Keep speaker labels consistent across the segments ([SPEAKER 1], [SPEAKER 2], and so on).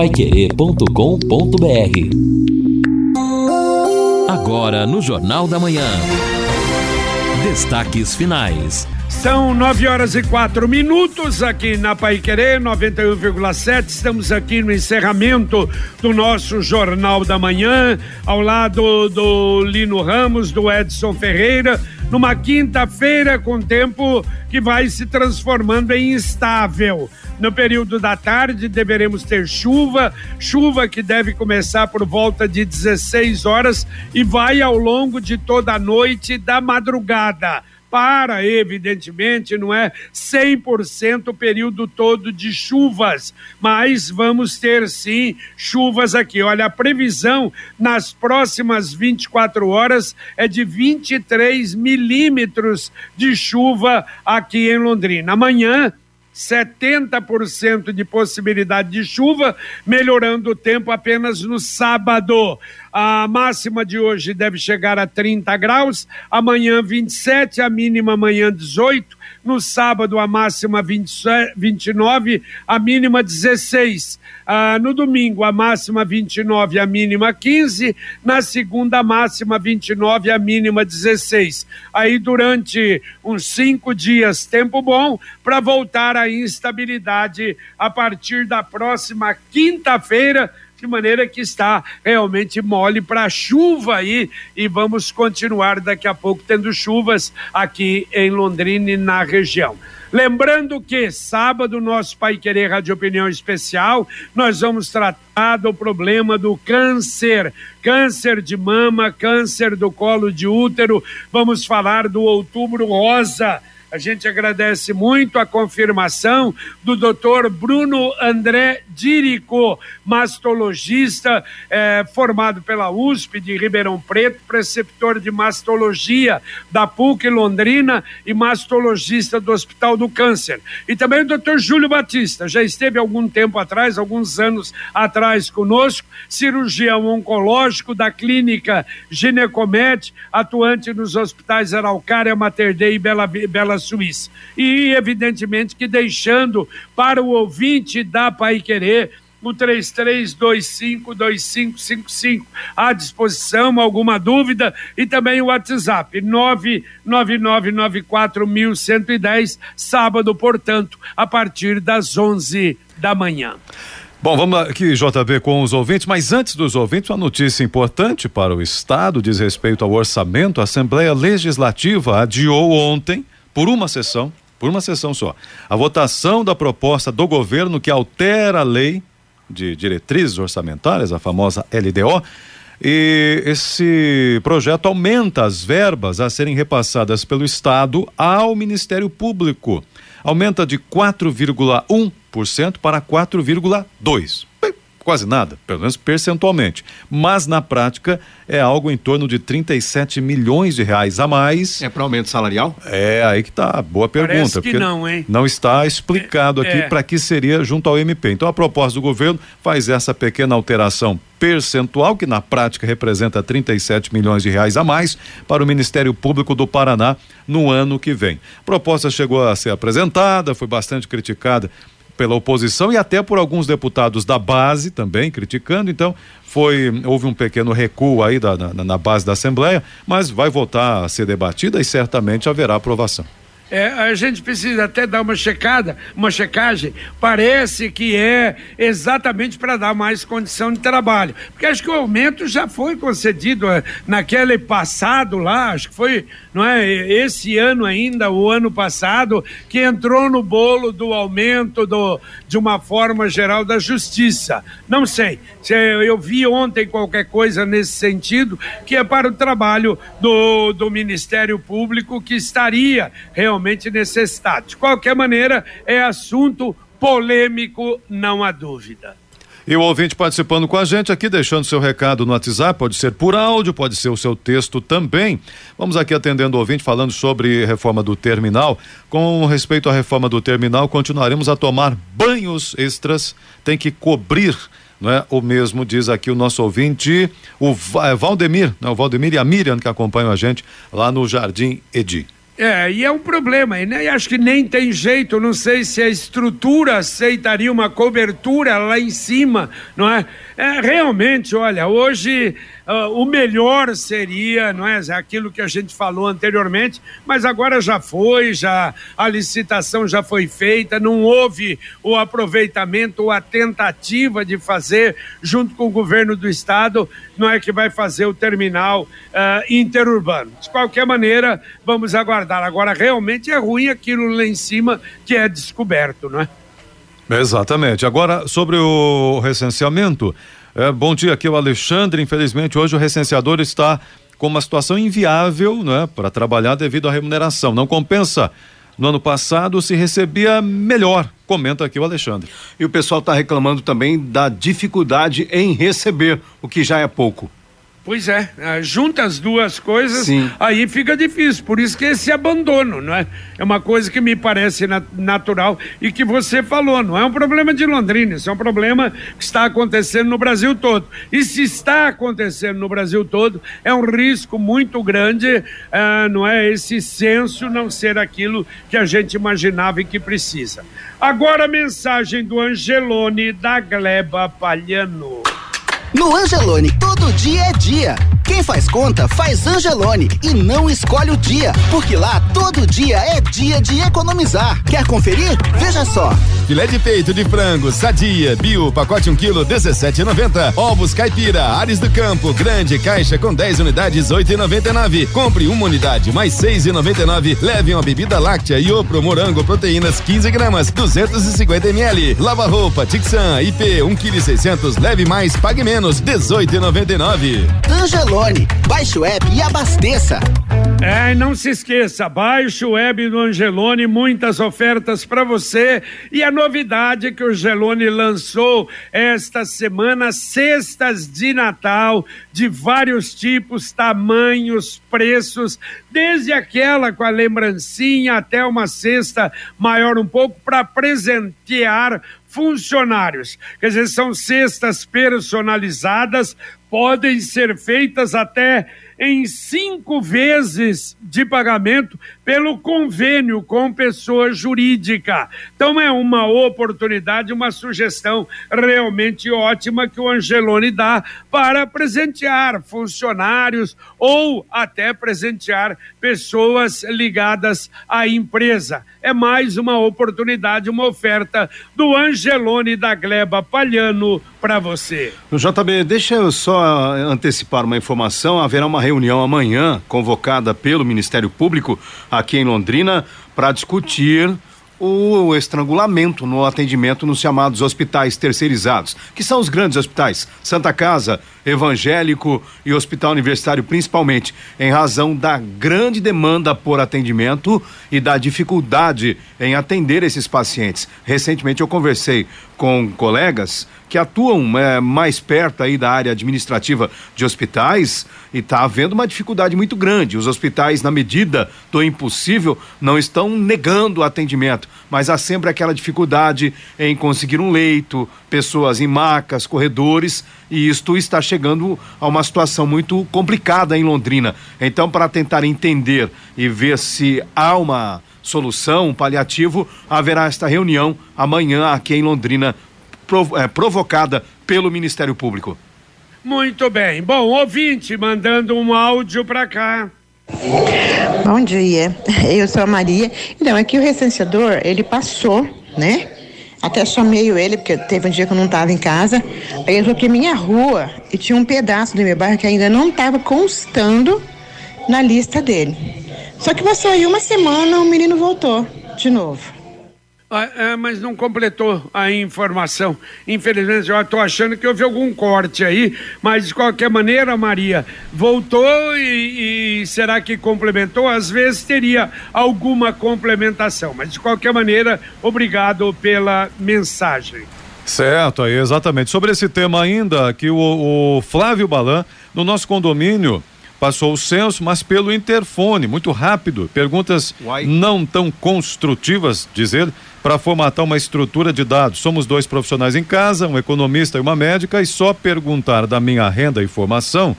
[SPEAKER 1] paiquerê.com.br Agora no Jornal da Manhã. Destaques finais.
[SPEAKER 2] São nove horas e quatro minutos aqui na Pai Querer 91,7. Estamos aqui no encerramento do nosso Jornal da Manhã, ao lado do Lino Ramos, do Edson Ferreira, numa quinta-feira com tempo que vai se transformando em instável. No período da tarde deveremos ter chuva, chuva que deve começar por volta de 16 horas e vai ao longo de toda a noite da madrugada para, evidentemente, não é 100% o período todo de chuvas, mas vamos ter sim chuvas aqui. Olha, a previsão nas próximas 24 horas é de 23 milímetros de chuva aqui em Londrina. Amanhã 70% de possibilidade de chuva, melhorando o tempo apenas no sábado. A máxima de hoje deve chegar a 30 graus, amanhã 27, a mínima amanhã 18, no sábado a máxima 20, 29, a mínima 16. Ah, no domingo a máxima 29, a mínima 15, na segunda a máxima 29, a mínima 16. Aí durante uns cinco dias, tempo bom para voltar à instabilidade a partir da próxima quinta-feira de maneira que está realmente mole para chuva aí. E vamos continuar daqui a pouco tendo chuvas aqui em Londrina e na região. Lembrando que sábado, nosso Pai Querer Rádio Opinião Especial, nós vamos tratar do problema do câncer, câncer de mama, câncer do colo de útero, vamos falar do outubro rosa a gente agradece muito a confirmação do doutor Bruno André Dirico, mastologista eh, formado pela USP de Ribeirão Preto, preceptor de mastologia da PUC Londrina e mastologista do Hospital do Câncer. E também o doutor Júlio Batista, já esteve algum tempo atrás, alguns anos atrás conosco, cirurgião oncológico da clínica Ginecomed, atuante nos hospitais Araucária, Mater Dei e Bela, Bela Suíça. E, evidentemente, que deixando para o ouvinte da Pai Querer o 33252555 à disposição, alguma dúvida e também o WhatsApp 99994110 sábado, portanto, a partir das 11 da manhã.
[SPEAKER 3] Bom, vamos aqui, JB, com os ouvintes, mas antes dos ouvintes, uma notícia importante para o Estado diz respeito ao orçamento. A Assembleia Legislativa adiou ontem por uma sessão, por uma sessão só, a votação da proposta do governo que altera a lei de diretrizes orçamentárias, a famosa LDO, e esse projeto aumenta as verbas a serem repassadas pelo Estado ao Ministério Público. Aumenta de 4,1% para 4,2% quase nada, pelo menos percentualmente. Mas na prática é algo em torno de 37 milhões de reais a mais.
[SPEAKER 4] É para aumento salarial?
[SPEAKER 3] É aí que tá, boa pergunta.
[SPEAKER 2] Parece que não, hein?
[SPEAKER 3] Não está explicado aqui é. para que seria junto ao MP. Então a proposta do governo faz essa pequena alteração percentual, que na prática representa 37 milhões de reais a mais para o Ministério Público do Paraná no ano que vem. A proposta chegou a ser apresentada, foi bastante criticada pela oposição e até por alguns deputados da base também criticando. Então, foi houve um pequeno recuo aí da, na, na base da Assembleia, mas vai voltar a ser debatida e certamente haverá aprovação.
[SPEAKER 2] É, a gente precisa até dar uma checada, uma checagem. Parece que é exatamente para dar mais condição de trabalho. Porque acho que o aumento já foi concedido é, naquele passado lá, acho que foi, não é? Esse ano ainda, o ano passado, que entrou no bolo do aumento do, de uma forma geral da justiça. Não sei. Eu vi ontem qualquer coisa nesse sentido, que é para o trabalho do, do Ministério Público que estaria realmente realmente. De qualquer maneira, é assunto polêmico, não há dúvida.
[SPEAKER 3] E o ouvinte participando com a gente aqui, deixando seu recado no WhatsApp, pode ser por áudio, pode ser o seu texto também. Vamos aqui atendendo o ouvinte, falando sobre reforma do terminal. Com respeito à reforma do terminal, continuaremos a tomar banhos extras, tem que cobrir não é? O mesmo diz aqui o nosso ouvinte, o Valdemir, não, o Valdemir e a Miriam que acompanham a gente lá no Jardim Edi.
[SPEAKER 2] É, e é um problema, e né? acho que nem tem jeito, não sei se a estrutura aceitaria uma cobertura lá em cima, não é? é realmente, olha, hoje uh, o melhor seria, não é, aquilo que a gente falou anteriormente, mas agora já foi, já a licitação já foi feita, não houve o aproveitamento ou a tentativa de fazer junto com o governo do estado, não é que vai fazer o terminal uh, interurbano. De qualquer maneira, vamos aguardar. Agora realmente é ruim aquilo lá em cima que é descoberto, não é?
[SPEAKER 3] Exatamente. Agora sobre o recenseamento, é, bom dia, aqui é o Alexandre. Infelizmente, hoje o recenseador está com uma situação inviável né, para trabalhar devido à remuneração. Não compensa. No ano passado se recebia melhor, comenta aqui o Alexandre.
[SPEAKER 4] E o pessoal está reclamando também da dificuldade em receber, o que já é pouco.
[SPEAKER 2] Pois é, é, junta as duas coisas, Sim. aí fica difícil. Por isso que esse abandono, não é? É uma coisa que me parece natural e que você falou, não é um problema de Londrina, isso é um problema que está acontecendo no Brasil todo. E se está acontecendo no Brasil todo, é um risco muito grande, uh, não é? Esse senso não ser aquilo que a gente imaginava e que precisa. Agora a mensagem do Angelone da Gleba Palhano.
[SPEAKER 5] No Angelone, todo dia é dia. Quem faz conta faz Angelone e não escolhe o dia, porque lá todo dia é dia de economizar. Quer conferir? Veja só.
[SPEAKER 6] Filé de peito de frango, sadia, bio, pacote 1 kg, 17,90. Ovos caipira, Ares do Campo, grande caixa com 10 unidades, 8,99. Compre uma unidade mais 6,99. Leve uma bebida láctea e Opro Morango Proteínas 15 gramas, 250 ml. Lava roupa, Tixan, IP 1 kg 600, leve mais, pague menos, 18,99.
[SPEAKER 5] Angelone Baixe o app e abasteça.
[SPEAKER 2] É, e não se esqueça, baixe o web do Angelone, muitas ofertas para você. E a novidade que o Angelone lançou esta semana, cestas de Natal, de vários tipos, tamanhos, preços, desde aquela com a lembrancinha até uma cesta maior um pouco para presentear funcionários. Quer dizer, são cestas personalizadas podem ser feitas até em cinco vezes de pagamento pelo convênio com pessoa jurídica. Então é uma oportunidade, uma sugestão realmente ótima que o Angelone dá para presentear funcionários ou até presentear pessoas ligadas à empresa. É mais uma oportunidade, uma oferta do Angelone da Gleba Palhano para você.
[SPEAKER 4] JB, deixa eu só antecipar uma informação. Haverá uma reunião amanhã convocada pelo Ministério Público aqui em Londrina para discutir o estrangulamento no atendimento nos chamados hospitais terceirizados, que são os grandes hospitais, Santa Casa, Evangélico e Hospital Universitário, principalmente, em razão da grande demanda por atendimento e da dificuldade em atender esses pacientes. Recentemente eu conversei com colegas que atuam é, mais perto aí da área administrativa de hospitais e está havendo uma dificuldade muito grande. Os hospitais, na medida do impossível, não estão negando o atendimento, mas há sempre aquela dificuldade em conseguir um leito, pessoas em macas, corredores, e isto está chegando a uma situação muito complicada em Londrina. Então, para tentar entender e ver se há uma solução, um paliativo, haverá esta reunião amanhã aqui em Londrina é, provocada pelo Ministério Público.
[SPEAKER 2] Muito bem. Bom, ouvinte mandando um áudio para cá.
[SPEAKER 7] Bom dia, eu sou a Maria. Então, aqui o recenseador, ele passou, né? Até chamei ele, porque teve um dia que eu não estava em casa. Aí ele falou que minha rua, e tinha um pedaço do meu bairro que ainda não estava constando na lista dele. Só que passou aí uma semana, o menino voltou de novo.
[SPEAKER 2] Ah, é, mas não completou a informação. Infelizmente, eu estou achando que houve algum corte aí, mas de qualquer maneira, Maria, voltou e, e, será que complementou? Às vezes teria alguma complementação, mas de qualquer maneira, obrigado pela mensagem.
[SPEAKER 3] Certo, aí, exatamente. Sobre esse tema ainda, que o, o Flávio Balan, no nosso condomínio, passou o censo, mas pelo interfone, muito rápido. Perguntas Uai. não tão construtivas, diz ele, para formatar uma estrutura de dados. Somos dois profissionais em casa, um economista e uma médica, e só perguntar da minha renda e formação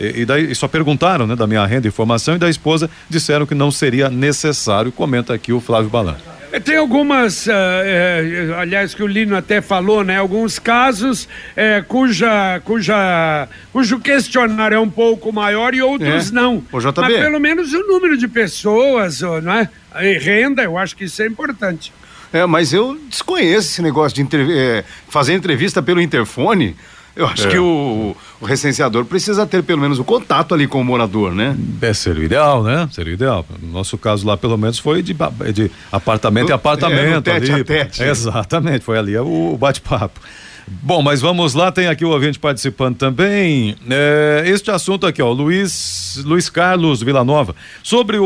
[SPEAKER 3] E, e daí e só perguntaram, né, da minha renda e formação e da esposa disseram que não seria necessário. Comenta aqui o Flávio Balan.
[SPEAKER 2] É, Tem algumas, uh, é, aliás, que o Lino até falou, né? Alguns casos é, cuja, cuja, cujo questionário é um pouco maior e outros
[SPEAKER 4] É.
[SPEAKER 2] não.
[SPEAKER 4] JB.
[SPEAKER 2] Mas pelo menos o número de pessoas, não é? E renda, eu acho que isso é importante.
[SPEAKER 4] É, mas eu desconheço esse negócio de entrev- é, fazer entrevista pelo interfone. Eu acho
[SPEAKER 3] É.
[SPEAKER 4] que o, o recenseador precisa ter pelo menos o contato ali com o morador, né?
[SPEAKER 3] É, seria o ideal, né? Seria o ideal. No nosso caso lá, pelo menos, foi de, ba- de apartamento em apartamento.
[SPEAKER 4] é, tete
[SPEAKER 3] ali.
[SPEAKER 4] a tete.
[SPEAKER 3] Exatamente, foi ali o, o bate-papo. Bom, mas vamos lá, tem aqui o ouvinte participando também. É, este assunto aqui, ó, Luiz, Luiz Carlos Villanova, sobre o,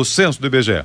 [SPEAKER 3] o censo do IBGE.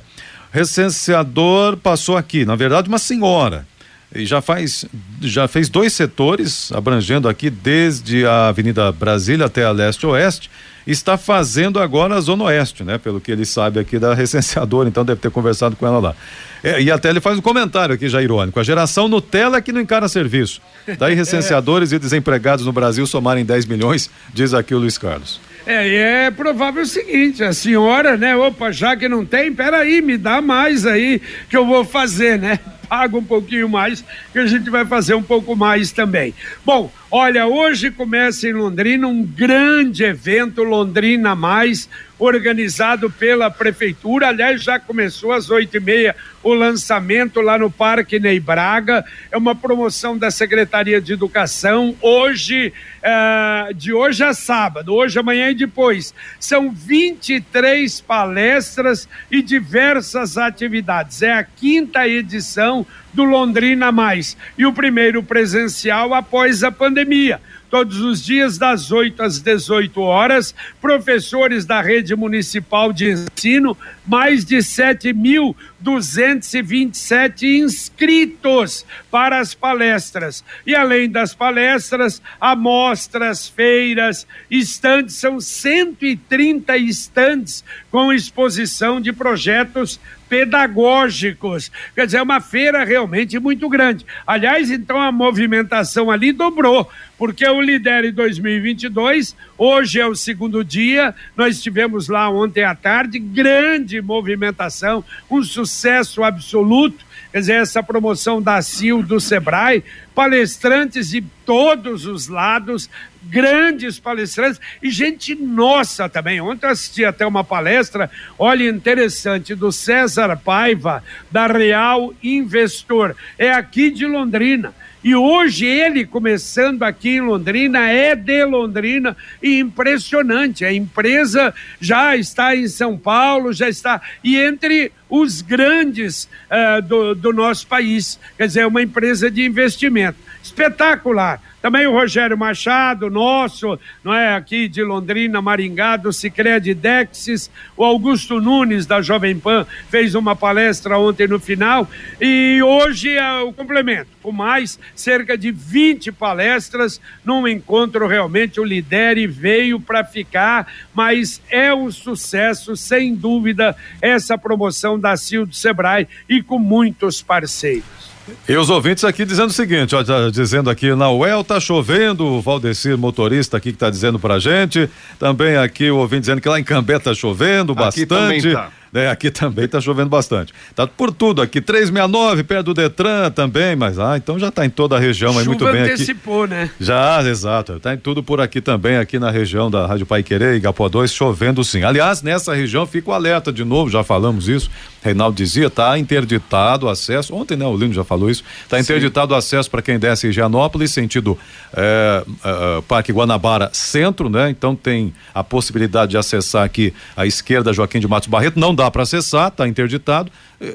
[SPEAKER 3] Recenseador passou aqui, na verdade, uma senhora. E já faz, já fez dois setores, abrangendo aqui desde a Avenida Brasília até a leste-oeste. Está fazendo agora a Zona Oeste, né? Pelo que ele sabe aqui da recenseadora, então deve ter conversado com ela lá. É, e até ele faz um comentário aqui já irônico. A geração Nutella é que não encara serviço. Daí recenseadores e desempregados no Brasil somarem 10 milhões, diz aqui o Luiz Carlos.
[SPEAKER 2] É, e é provável o seguinte, a senhora, né? Opa, já que não tem, peraí, me dá mais aí que eu vou fazer, né? Paga um pouquinho mais, que a gente vai fazer um pouco mais também. Bom, olha, hoje começa em Londrina um grande evento Londrina Mais, organizado pela prefeitura. Aliás, já começou às oito e meia o lançamento lá no Parque Ney Braga. É uma promoção da Secretaria de Educação. Hoje, eh, de hoje a sábado, hoje, amanhã e depois. São 23 palestras e diversas atividades. É a quinta edição do Londrina Mais. E o primeiro presencial após a pandemia todos os dias das 8 às 18 horas, professores da rede municipal de ensino, mais de 7.227 inscritos para as palestras. E além das palestras, amostras, feiras, estandes, são 130 estandes com exposição de projetos pedagógicos. Quer dizer, é uma feira realmente muito grande. Aliás, então a movimentação ali dobrou, porque o Lidere 2022, hoje é o segundo dia, nós estivemos lá ontem à tarde, grande movimentação, um sucesso absoluto. Quer dizer, essa promoção da CIL do Sebrae, palestrantes de todos os lados, grandes palestrantes e gente nossa também. Ontem eu assisti até uma palestra, olha, interessante, do César Paiva, da Real Investor. É aqui de Londrina. E hoje ele começando aqui em Londrina, é de Londrina e impressionante. A empresa já está em São Paulo, já está. E entre os grandes eh, do, do nosso país. Quer dizer, é uma empresa de investimento. Espetacular. Também o Rogério Machado, nosso, não é aqui de Londrina, Maringá, do Cicred Dexis, o Augusto Nunes da Jovem Pan fez uma palestra ontem no final e hoje é o complemento, com mais cerca de 20 palestras num encontro realmente o Lidere veio para ficar, mas é um sucesso sem dúvida essa promoção da CIL do Sebrae e com muitos parceiros.
[SPEAKER 3] E os ouvintes aqui dizendo o seguinte, ó, tá dizendo aqui na UEL tá chovendo, o Valdecir motorista aqui que tá dizendo pra gente, também aqui o ouvinte dizendo que lá em Cambé tá chovendo
[SPEAKER 4] Aqui
[SPEAKER 3] bastante.
[SPEAKER 4] também tá.
[SPEAKER 3] É, aqui também tá chovendo bastante. Tá por tudo aqui, 369 perto do Detran também, mas ah, então já tá em toda a região, mas muito bem aqui.
[SPEAKER 2] antecipou, né?
[SPEAKER 3] Já, exato. Tá em tudo por aqui também, aqui na região da Rádio Pai Querer, Igapó 2, chovendo sim. Aliás, nessa região fica o alerta de novo, já falamos isso. Reinaldo dizia, tá interditado o acesso. Ontem, né, o Lino já falou isso. Tá interditado o acesso para quem desce em Higienópolis, sentido é, é, Parque Guanabara Centro, né? Então tem a possibilidade de acessar aqui à esquerda Joaquim de Matos Barreto. Não dá para acessar, tá interditado.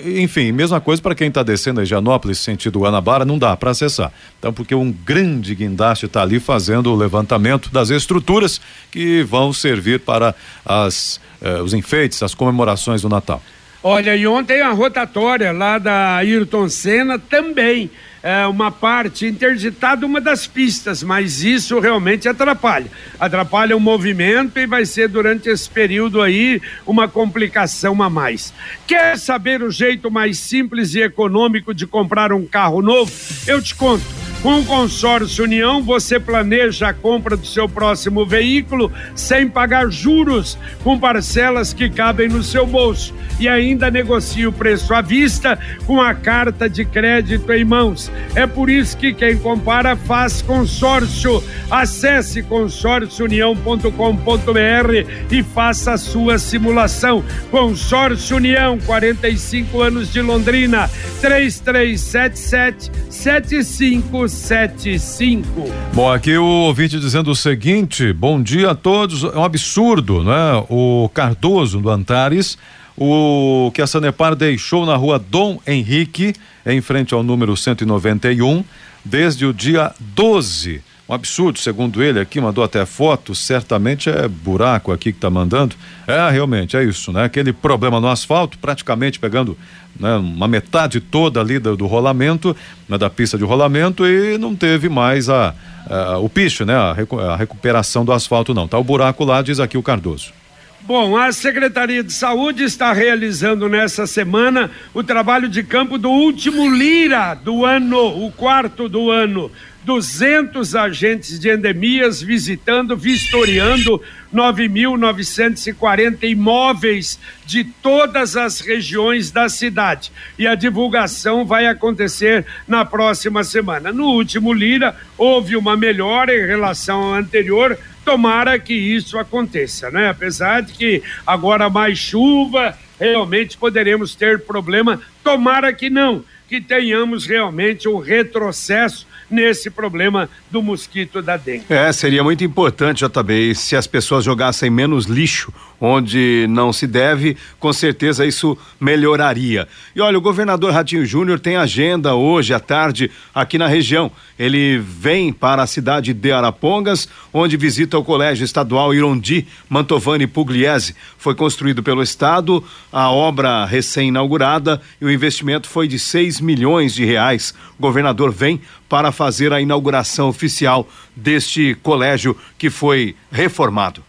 [SPEAKER 3] Enfim, mesma coisa para quem está descendo a Higienópolis, sentido Guanabara, não dá para acessar. Então, porque um grande guindaste está ali fazendo o levantamento das estruturas que vão servir para as, eh, os enfeites, as comemorações do Natal.
[SPEAKER 2] Olha, e ontem a rotatória lá da Ayrton Senna também é uma parte interditada uma das pistas, mas isso realmente atrapalha. Atrapalha o movimento e vai ser durante esse período aí uma complicação a mais. Quer saber o jeito mais simples e econômico de comprar um carro novo? Eu te conto. Com o consórcio União, você planeja a compra do seu próximo veículo sem pagar juros, com parcelas que cabem no seu bolso e ainda negocia o preço à vista com a carta de crédito em mãos. É por isso que quem compara faz consórcio. Acesse consórciounião.com.br e faça a sua simulação. Consórcio União, 45 anos de Londrina, 3377 7575.
[SPEAKER 3] Bom, aqui o ouvinte dizendo o seguinte: bom dia a todos. É um absurdo, né? O Cardoso do Antares, o que a Sanepar deixou na rua Dom Henrique, em frente ao número 191, desde o dia 12 um absurdo, segundo ele aqui, mandou até foto, certamente é buraco aqui que está mandando. É, realmente, é isso, né? Aquele problema no asfalto, praticamente pegando né, uma metade toda ali do, do rolamento, né, da pista de rolamento e não teve mais a, a o picho, né? A, a recuperação do asfalto não. Tá o buraco lá, diz aqui o Cardoso.
[SPEAKER 2] Bom, a Secretaria de Saúde está realizando nessa semana o trabalho de campo do último Lira do ano, o quarto do ano. 200 agentes de endemias visitando, vistoriando 9.940 imóveis de todas as regiões da cidade. E a divulgação vai acontecer na próxima semana. No último Lira, houve uma melhora em relação ao anterior. Tomara que isso aconteça, né? Apesar de que agora mais chuva, realmente poderemos ter problema. Tomara que não, que tenhamos realmente um retrocesso nesse problema do mosquito da dengue.
[SPEAKER 4] É, seria muito importante, JB, se as pessoas jogassem menos lixo onde não se deve, com certeza isso melhoraria. E olha, o governador Ratinho Júnior tem agenda hoje à tarde aqui na região. Ele vem para a cidade de Arapongas, onde visita o Colégio Estadual Irondi Mantovani Pugliese. Foi construído pelo Estado, a obra recém-inaugurada e o investimento foi de 6 milhões de reais. O governador vem para fazer a inauguração oficial deste colégio que foi reformado.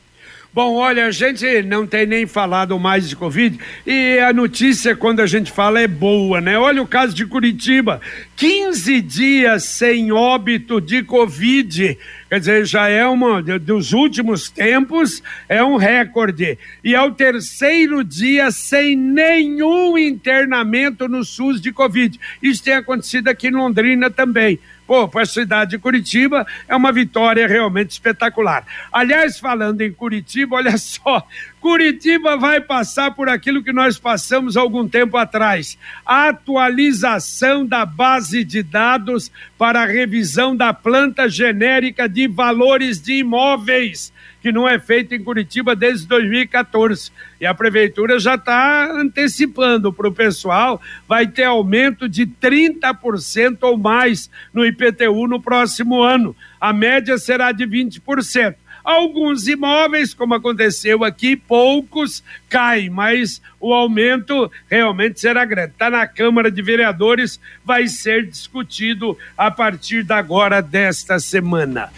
[SPEAKER 2] Bom, olha, a gente não tem nem falado mais de Covid e a notícia, quando a gente fala, é boa, né? Olha o caso de Curitiba: 15 dias sem óbito de Covid. Quer dizer, já é uma dos últimos tempos, é um recorde. E é o terceiro dia sem nenhum internamento no SUS de Covid. Isso tem acontecido aqui em Londrina também. Pô, para a cidade de Curitiba é uma vitória realmente espetacular. Aliás, falando em Curitiba, olha só, Curitiba vai passar por aquilo que nós passamos algum tempo atrás: a atualização da base de dados para a revisão da planta genérica de valores de imóveis que não é feito em Curitiba desde 2014. E a prefeitura já está antecipando para o pessoal, vai ter aumento de 30% ou mais no IPTU no próximo ano. A média será de 20%. Alguns imóveis, como aconteceu aqui, poucos caem, mas o aumento realmente será grande. Está na Câmara de Vereadores, vai ser discutido a partir da agora desta semana.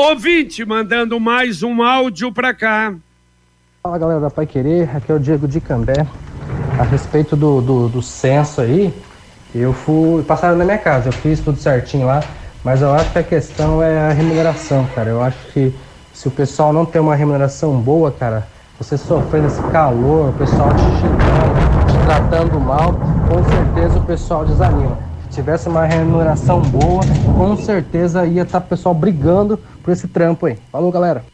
[SPEAKER 2] Ouvinte mandando mais um áudio para cá.
[SPEAKER 8] Fala galera da Pai Querer, aqui é o Diego de Cambé. A respeito do, do, do censo aí, eu fui. Passaram na minha casa, eu fiz tudo certinho lá, mas eu acho que a questão é a remuneração, cara. Eu acho que se o pessoal não tem uma remuneração boa, cara, você sofrendo esse calor, o pessoal te xingando, te tratando mal, com certeza o pessoal desanima tivesse uma remuneração boa, com certeza ia estar tá o pessoal brigando por esse trampo aí. Falou, galera.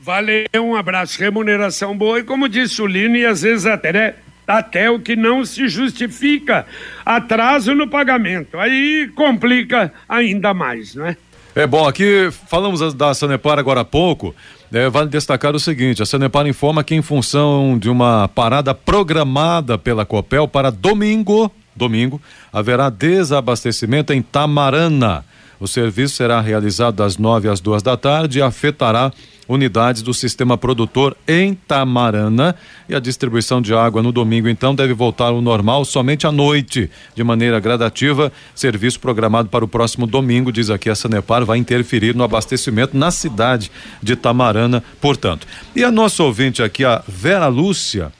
[SPEAKER 2] Valeu, um abraço. Remuneração boa e como disse o Lino, e às vezes até, né, até o que não se justifica, atraso no pagamento. Aí complica ainda mais, não é?
[SPEAKER 3] É bom, aqui falamos da Sanepar agora há pouco. É, vale destacar o seguinte: a Sanepar informa que, em função de uma parada programada pela Copel para domingo, domingo, haverá desabastecimento em Tamarana. O serviço será realizado das 9 às duas da tarde e afetará unidades do sistema produtor em Tamarana e a distribuição de água no domingo então deve voltar ao normal somente à noite, de maneira gradativa. Serviço programado para o próximo domingo, diz aqui a Sanepar, vai interferir no abastecimento na cidade de Tamarana, portanto. E a nossa ouvinte aqui, a Vera Lúcia,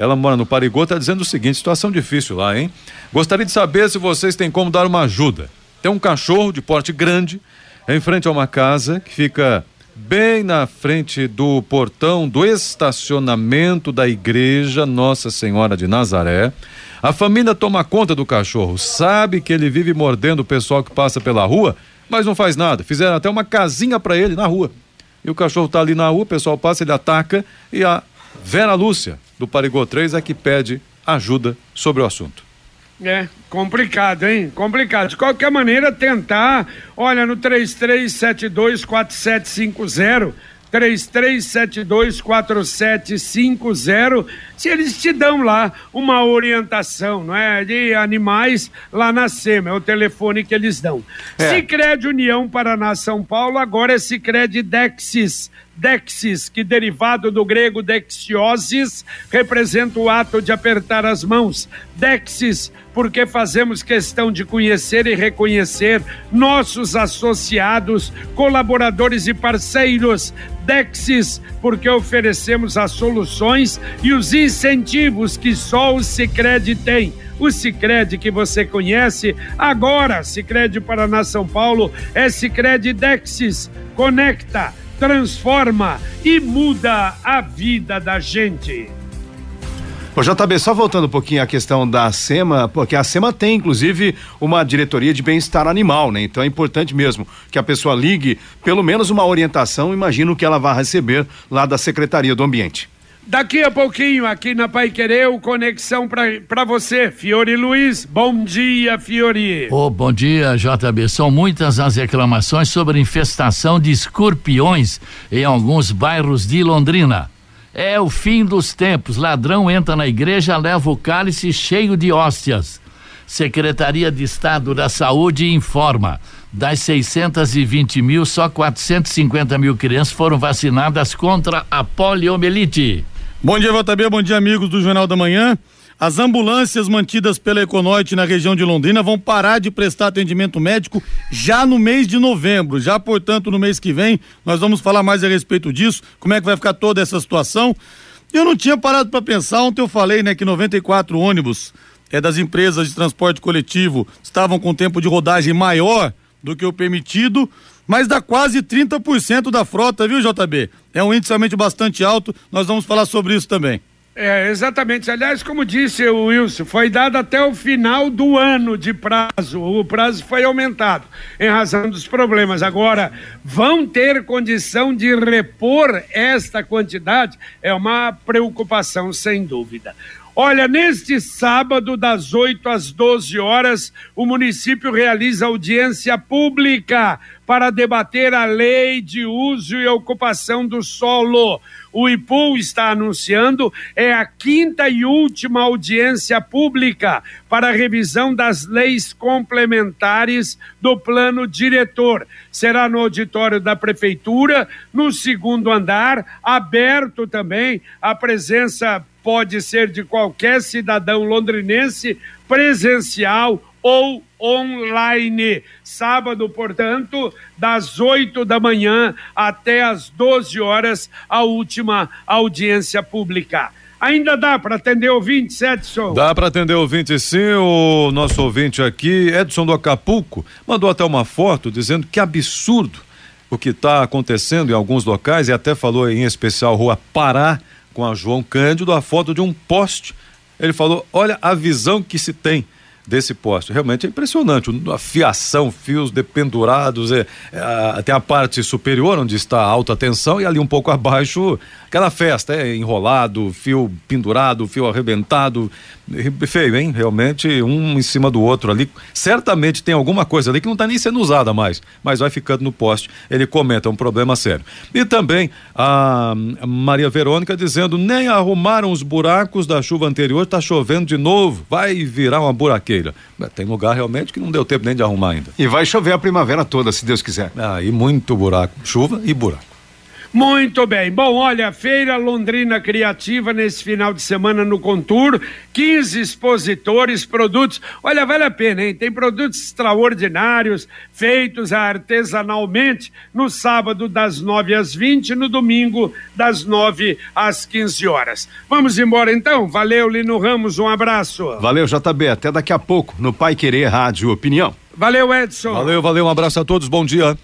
[SPEAKER 3] ela mora no Parigô, está dizendo o seguinte: situação difícil lá, hein? Gostaria de saber se vocês têm como dar uma ajuda. Tem um cachorro de porte grande em frente a uma casa que fica bem na frente do portão do estacionamento da igreja Nossa Senhora de Nazaré. A família toma conta do cachorro, sabe que ele vive mordendo o pessoal que passa pela rua, mas não faz nada. Fizeram até uma casinha para ele na rua. E o cachorro tá ali na rua, o pessoal passa, ele ataca e a Vera Lúcia, do Parigô 3, é que pede ajuda sobre o assunto.
[SPEAKER 2] É, complicado, hein? Complicado. De qualquer maneira, tentar, olha, no 33724750, 33724750, se eles te dão lá uma orientação, não é? De animais lá na SEMA, é o telefone que eles dão.
[SPEAKER 4] É.
[SPEAKER 2] Cicred União Paraná São Paulo, agora é Cicred Dexis. Dexis, que derivado do grego dexiosis, representa o ato de apertar as mãos. Dexis, porque fazemos questão de conhecer e reconhecer nossos associados, colaboradores e parceiros. Dexis, porque oferecemos as soluções e os incentivos que só o Sicredi tem. O Sicredi que você conhece, agora Sicredi Paraná São Paulo é Sicredi Dexis. Conecta, transforma e muda a vida da gente.
[SPEAKER 4] Ô JB, só voltando um pouquinho à questão da SEMA, porque a SEMA tem, inclusive, uma diretoria de bem-estar animal, né? Então é importante mesmo que a pessoa ligue, pelo menos uma orientação, imagino que ela vai receber lá da Secretaria do Ambiente.
[SPEAKER 2] Daqui a pouquinho, aqui na Pai Querer, Conexão para você, Fiore Luiz. Bom dia, Fiore.
[SPEAKER 9] Ô, bom dia, JB. São muitas as reclamações sobre infestação de escorpiões em alguns bairros de Londrina. É o fim dos tempos. Ladrão entra na igreja, leva o cálice cheio de hóstias. Secretaria de Estado da Saúde informa. Das 620 mil, só 450 mil crianças foram vacinadas contra a poliomielite.
[SPEAKER 10] Bom dia, JB. Bom dia, amigos do Jornal da Manhã. As ambulâncias mantidas pela Econoite na região de Londrina vão parar de prestar atendimento médico já no mês de novembro. Já, portanto, no mês que vem, nós vamos falar mais a respeito disso, como é que vai ficar toda essa situação. Eu não tinha parado para pensar, ontem eu falei, né, que 94 ônibus é das empresas de transporte coletivo estavam com tempo de rodagem maior do que o permitido, mas dá quase 30% da frota, viu, JB? É um índice realmente bastante alto, nós vamos falar sobre isso também.
[SPEAKER 2] É, exatamente. Aliás, como disse o Wilson, foi dado até o final do ano de prazo. O prazo foi aumentado em razão dos problemas. Agora, vão ter condição de repor esta quantidade? É uma preocupação, sem dúvida. Olha, neste sábado, das 8 às 12 horas, o município realiza audiência pública para debater a lei de uso e ocupação do solo. O IPU está anunciando é a quinta e última audiência pública para revisão das leis complementares do plano diretor. Será no auditório da prefeitura, no segundo andar, aberto também a presença pode ser de qualquer cidadão londrinense presencial ou online. Sábado, portanto, das 8 da manhã até as 12 horas, a última audiência pública. Ainda dá para atender ouvinte, Edson?
[SPEAKER 3] Dá para atender ouvinte sim, o nosso ouvinte aqui, Edson do Acapulco, mandou até uma foto dizendo que absurdo o que está acontecendo em alguns locais e até falou em especial Rua Pará, com a João Cândido, a foto de um poste. Ele falou: olha a visão que se tem desse poste. Realmente é impressionante. A fiação, fios dependurados, é, é, tem a parte superior onde está a alta tensão e ali um pouco abaixo aquela festa, é enrolado, fio pendurado, fio arrebentado, feio, hein? Realmente um em cima do outro ali. Certamente tem alguma coisa ali que não está nem sendo usada mais, mas vai ficando no poste. Ele comenta é um problema sério. E também a Maria Verônica dizendo nem arrumaram os buracos da chuva anterior, está chovendo de novo, vai virar uma buraqueira. Tem lugar realmente que não deu tempo nem de arrumar ainda.
[SPEAKER 4] E vai chover a primavera toda, se Deus quiser.
[SPEAKER 3] Ah, e muito buraco, chuva e buraco.
[SPEAKER 2] Muito bem. Bom, olha, Feira Londrina Criativa nesse final de semana no Contur, 15 expositores, produtos. Olha, vale a pena, hein? Tem produtos extraordinários, feitos artesanalmente, no sábado das 9 às 20, no domingo das 9 às 15 horas. Vamos embora então? Valeu, Lino Ramos, um abraço.
[SPEAKER 4] Valeu, JB. Até daqui a pouco no Pai Querer Rádio Opinião.
[SPEAKER 2] Valeu, Edson.
[SPEAKER 3] Valeu, valeu, um abraço a todos, bom dia.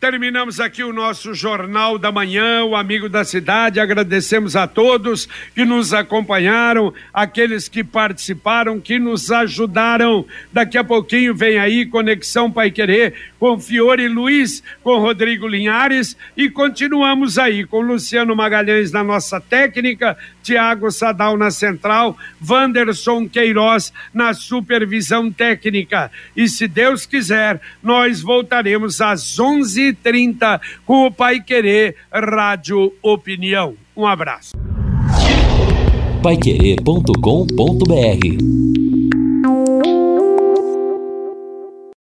[SPEAKER 2] Terminamos aqui o nosso Jornal da Manhã, o Amigo da Cidade. Agradecemos a todos que nos acompanharam, aqueles que participaram, que nos ajudaram. Daqui a pouquinho vem aí Conexão Pai Querer com Fiore Luiz, com Rodrigo Linhares e continuamos aí com Luciano Magalhães na nossa técnica, Tiago Sadal na central, Wanderson Queiroz na supervisão técnica. E se Deus quiser, nós voltaremos às 11:30 com o Pai Querer Rádio Opinião. Um abraço.
[SPEAKER 1] Paiquerê.com.br